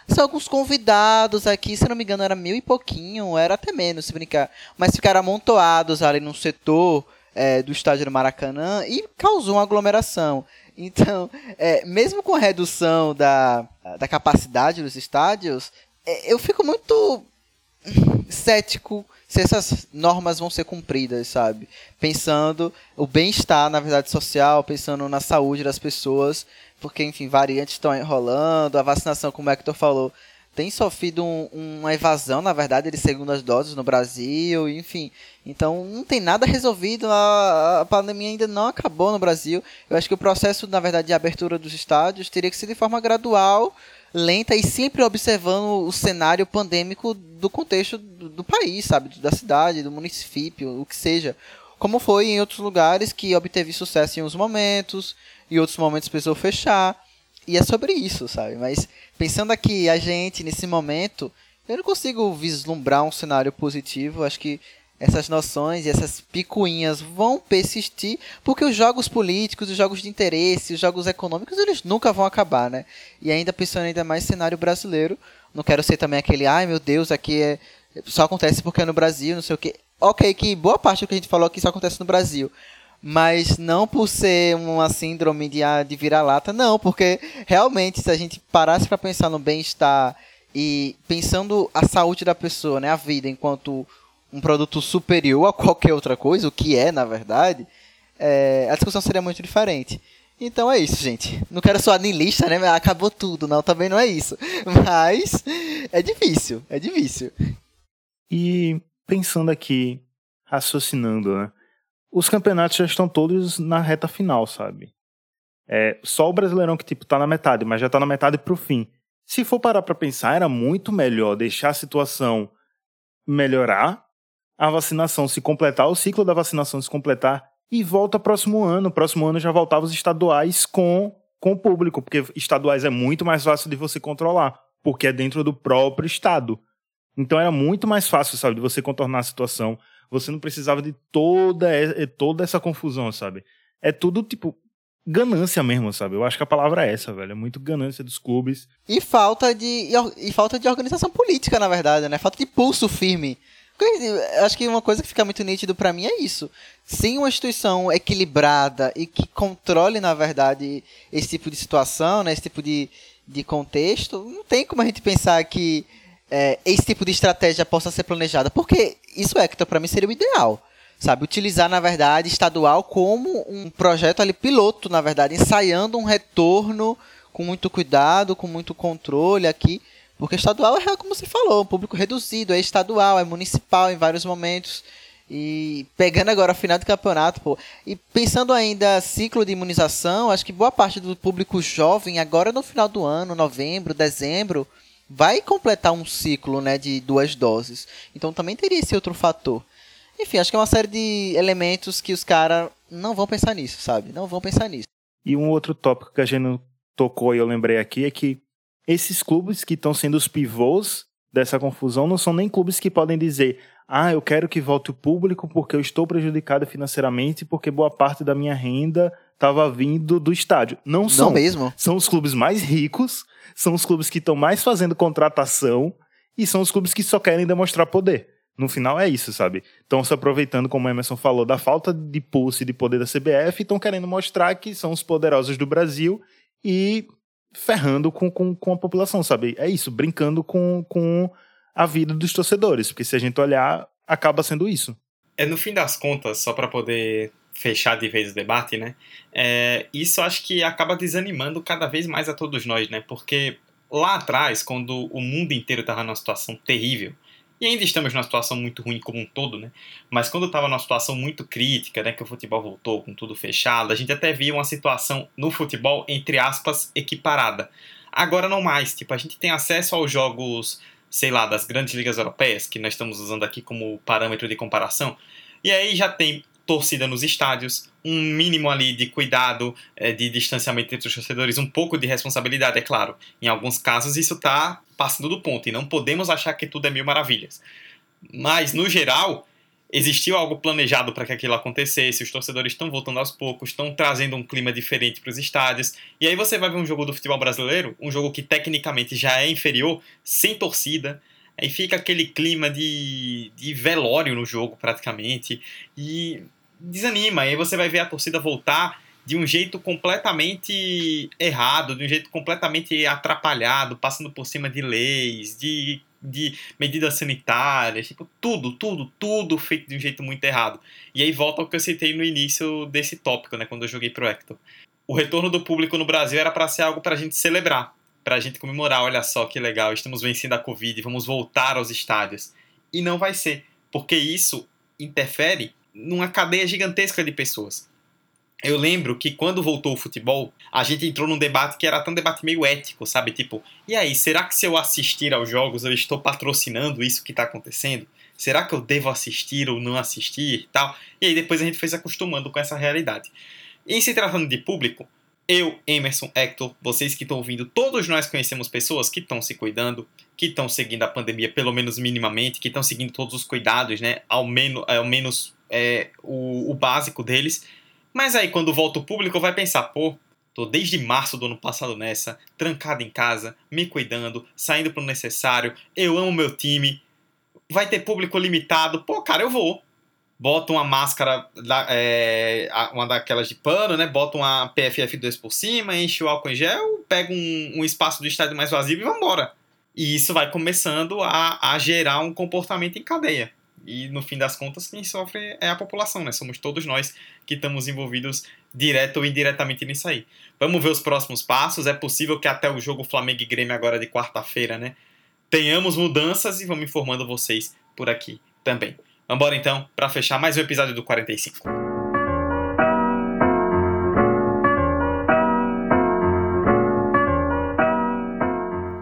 são alguns convidados aqui, se não me engano era mil e pouquinho, era até menos, se brincar, mas ficaram amontoados ali no setor é, do estádio do Maracanã e causou uma aglomeração. Então, é, mesmo com a redução da, da capacidade dos estádios, é, eu fico muito cético se essas normas vão ser cumpridas, sabe? Pensando o bem-estar, na verdade, social, pensando na saúde das pessoas, porque, enfim, variantes estão enrolando, a vacinação, como o Hector falou, tem sofrido um, uma evasão, na verdade, de segundas doses no Brasil, enfim. Então, não tem nada resolvido, a, a, pandemia ainda não acabou no Brasil. Eu acho que o processo, na verdade, de abertura dos estádios teria que ser de forma gradual, lenta e sempre observando o cenário pandêmico do contexto do, do país, sabe? Da cidade, do município, o que seja. Como foi em outros lugares que obteve sucesso em uns momentos, e outros momentos precisou fechar. E é sobre isso, sabe? Mas pensando aqui, a gente, nesse momento, eu não consigo vislumbrar um cenário positivo. Acho que essas noções e essas picuinhas vão persistir, porque os jogos políticos, os jogos de interesse, os jogos econômicos, eles nunca vão acabar, né? E ainda pensando ainda mais cenário brasileiro, não quero ser também aquele, ai meu Deus, aqui é só acontece porque é no Brasil, não sei o que. Ok, que boa parte do que a gente falou aqui só acontece no Brasil mas não por ser uma síndrome de, ah, de vira-lata, não, porque realmente se a gente parasse para pensar no bem-estar e pensando a saúde da pessoa, né, a vida enquanto um produto superior a qualquer outra coisa, o que é na verdade, é, a discussão seria muito diferente. Então é isso, gente. Não quero soar lista, né? Acabou tudo, não, também não é isso. Mas é difícil, é difícil. E pensando aqui, raciocinando, né? Os campeonatos já estão todos na reta final, sabe? É, só o Brasileirão que tipo tá na metade, mas já tá na metade pro fim. Se for parar para pensar, era muito melhor deixar a situação melhorar, a vacinação se completar, o ciclo da vacinação se completar e volta próximo ano. Próximo ano já voltava os estaduais com com o público, porque estaduais é muito mais fácil de você controlar, porque é dentro do próprio estado. Então era muito mais fácil, sabe, de você contornar a situação você não precisava de toda, toda essa confusão, sabe? É tudo, tipo, ganância mesmo, sabe? Eu acho que a palavra é essa, velho. É muito ganância dos clubes. E falta de, e, falta de organização política, na verdade, né? Falta de pulso firme. Acho que uma coisa que fica muito nítido para mim é isso. Sem uma instituição equilibrada e que controle, na verdade, esse tipo de situação, né? esse tipo de, de contexto, não tem como a gente pensar que é, esse tipo de estratégia possa ser planejada. Porque isso é que para mim seria o ideal. Sabe, utilizar, na verdade, estadual como um projeto ali piloto, na verdade, ensaiando um retorno com muito cuidado, com muito controle aqui, porque estadual é como você falou, um público reduzido, é estadual, é municipal em vários momentos. E pegando agora a final do campeonato, pô, e pensando ainda ciclo de imunização, acho que boa parte do público jovem, agora no final do ano, novembro, dezembro, vai completar um ciclo, né, de duas doses. Então também teria esse outro fator. Enfim, acho que é uma série de elementos que os caras não vão pensar nisso, sabe? Não vão pensar nisso. E um outro tópico que a gente não tocou e eu lembrei aqui é que esses clubes que estão sendo os pivôs dessa confusão não são nem clubes que podem dizer ah, eu quero que volte o público porque eu estou prejudicado financeiramente porque boa parte da minha renda estava vindo do estádio. Não são. Não mesmo. São os clubes mais ricos, são os clubes que estão mais fazendo contratação e são os clubes que só querem demonstrar poder. No final é isso, sabe? Estão se aproveitando, como o Emerson falou, da falta de pulso e de poder da CBF estão querendo mostrar que são os poderosos do Brasil e ferrando com, com, com a população, sabe? É isso, brincando com, com a vida dos torcedores, porque se a gente olhar, acaba sendo isso. É no fim das contas, só para poder fechar de vez o debate, né? É, isso acho que acaba desanimando cada vez mais a todos nós, né? Porque lá atrás, quando o mundo inteiro estava numa situação terrível, e ainda estamos numa situação muito ruim como um todo, né? Mas quando estava numa situação muito crítica, né, que o futebol voltou com tudo fechado, a gente até via uma situação no futebol entre aspas equiparada. Agora não mais, tipo, a gente tem acesso aos jogos sei lá, das grandes ligas europeias, que nós estamos usando aqui como parâmetro de comparação. E aí já tem torcida nos estádios, um mínimo ali de cuidado, é, de distanciamento entre os torcedores, um pouco de responsabilidade, é claro. Em alguns casos isso está passando do ponto e não podemos achar que tudo é mil maravilhas. Mas, no geral, existiu algo planejado para que aquilo acontecesse, os torcedores estão voltando aos poucos, estão trazendo um clima diferente para os estádios. E aí você vai ver um jogo do futebol brasileiro, um jogo que tecnicamente já é inferior, sem torcida. Aí fica aquele clima de, de velório no jogo, praticamente. E desanima. Aí você vai ver a torcida voltar de um jeito completamente errado, de um jeito completamente atrapalhado, passando por cima de leis, de de medidas sanitárias, tipo, tudo, tudo, tudo feito de um jeito muito errado. E aí volta ao que eu citei no início desse tópico, né, quando eu joguei pro Hector. O retorno do público no Brasil era para ser algo para a gente celebrar, para a gente comemorar, olha só que legal, estamos vencendo a Covid, vamos voltar aos estádios. E não vai ser, porque isso interfere numa cadeia gigantesca de pessoas eu lembro que quando voltou o futebol, a gente entrou num debate que era até um debate meio ético, sabe? Tipo, e aí, será que se eu assistir aos jogos eu estou patrocinando isso que está acontecendo? Será que eu devo assistir ou não assistir e tal? E aí depois a gente foi se acostumando com essa realidade. Em se tratando de público, eu, Emerson, Hector, vocês que estão ouvindo, todos nós conhecemos pessoas que estão se cuidando, que estão seguindo a pandemia pelo menos minimamente, que estão seguindo todos os cuidados, né? Ao menos, ao menos é, o, o básico deles mas aí, quando volta o público, vai pensar, pô, tô desde março do ano passado nessa, trancado em casa, me cuidando, saindo pro necessário, eu amo meu time, vai ter público limitado, pô, cara, eu vou. Bota uma máscara, é, uma daquelas de pano, né? Bota uma PFF2 por cima, enche o álcool em gel, pega um, um espaço do estádio mais vazio e vambora. E isso vai começando a, a gerar um comportamento em cadeia. E no fim das contas, quem sofre é a população, né? Somos todos nós que estamos envolvidos direto ou indiretamente nisso aí. Vamos ver os próximos passos. É possível que até o jogo Flamengo e Grêmio agora de quarta-feira, né? Tenhamos mudanças e vamos informando vocês por aqui também. Vamos embora então para fechar mais um episódio do 45.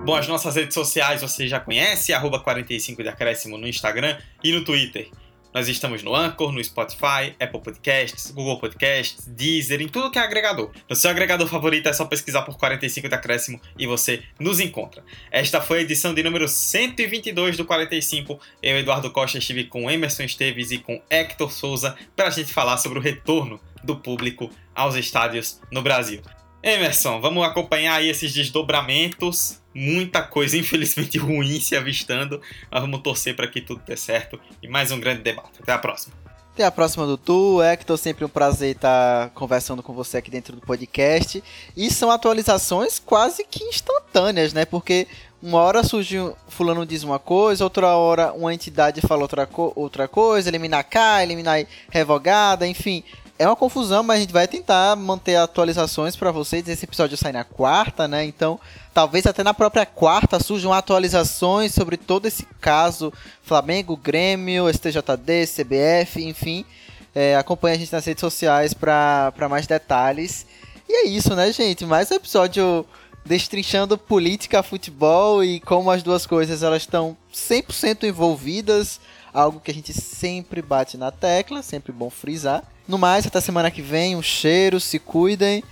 Bom, as nossas redes sociais você já conhece, arroba 45 de acréscimo no Instagram e no Twitter. Nós estamos no Anchor, no Spotify, Apple Podcasts, Google Podcasts, Deezer, em tudo que é agregador. No seu agregador favorito é só pesquisar por 45 de acréscimo e você nos encontra. Esta foi a edição de número 122 do 45. Eu, Eduardo Costa, estive com Emerson Esteves e com Hector Souza para a gente falar sobre o retorno do público aos estádios no Brasil. Emerson, vamos acompanhar aí esses desdobramentos. Muita coisa, infelizmente, ruim se avistando. Mas vamos torcer para que tudo dê certo. E mais um grande debate. Até a próxima. Até a próxima do Tu, Hector, sempre um prazer estar conversando com você aqui dentro do podcast. E são atualizações quase que instantâneas, né? Porque uma hora surge, fulano diz uma coisa, outra hora uma entidade fala outra, co outra coisa, eliminar cá, eliminar revogada, enfim É uma confusão, mas a gente vai tentar manter atualizações para vocês. Esse episódio sai na quarta, né? Então, talvez até na própria quarta surjam atualizações sobre todo esse caso Flamengo, Grêmio, STJD, CBF, enfim. É, acompanhe a gente nas redes sociais para mais detalhes. E é isso, né, gente? Mais um episódio destrinchando política, futebol e como as duas coisas elas estão 100% envolvidas, algo que a gente sempre bate na tecla, sempre bom frisar. No mais, até semana que vem, um cheiro, se cuidem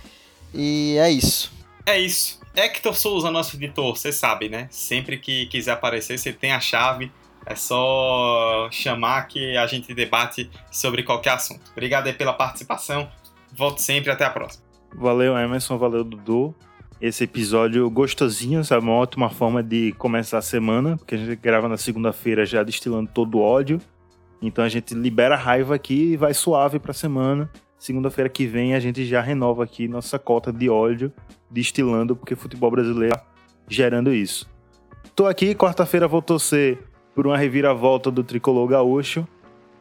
e é isso. É isso. Hector Souza, nosso editor, você sabe, né? Sempre que quiser aparecer, você tem a chave. É só chamar que a gente debate sobre qualquer assunto. Obrigado aí pela participação. Volto sempre, até a próxima. Valeu, Emerson, valeu, Dudu esse episódio gostosinho, sabe? Uma ótima forma de começar a semana, porque a gente grava na segunda-feira já destilando todo o ódio. Então a gente libera a raiva aqui e vai suave pra semana. Segunda-feira que vem a gente já renova aqui nossa cota de ódio destilando, porque futebol brasileiro tá gerando isso. Tô aqui, quarta-feira vou torcer por uma reviravolta do tricolor gaúcho.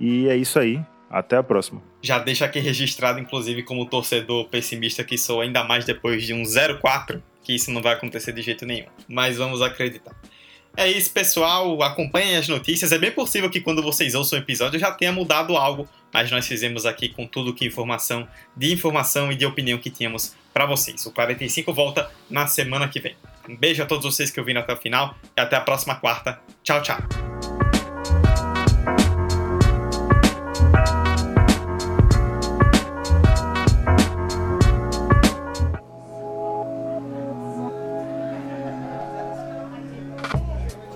E é isso aí. Até a próxima. Já deixa aqui registrado, inclusive, como torcedor pessimista que sou, ainda mais depois de um 0-4, que isso não vai acontecer de jeito nenhum. Mas vamos acreditar. É isso, pessoal. Acompanhem as notícias. É bem possível que quando vocês ouçam o episódio já tenha mudado algo, mas nós fizemos aqui com tudo que informação, de informação e de opinião que tínhamos para vocês. O 45 volta na semana que vem. Um beijo a todos vocês que ouviram até o final e até a próxima quarta. Tchau, tchau.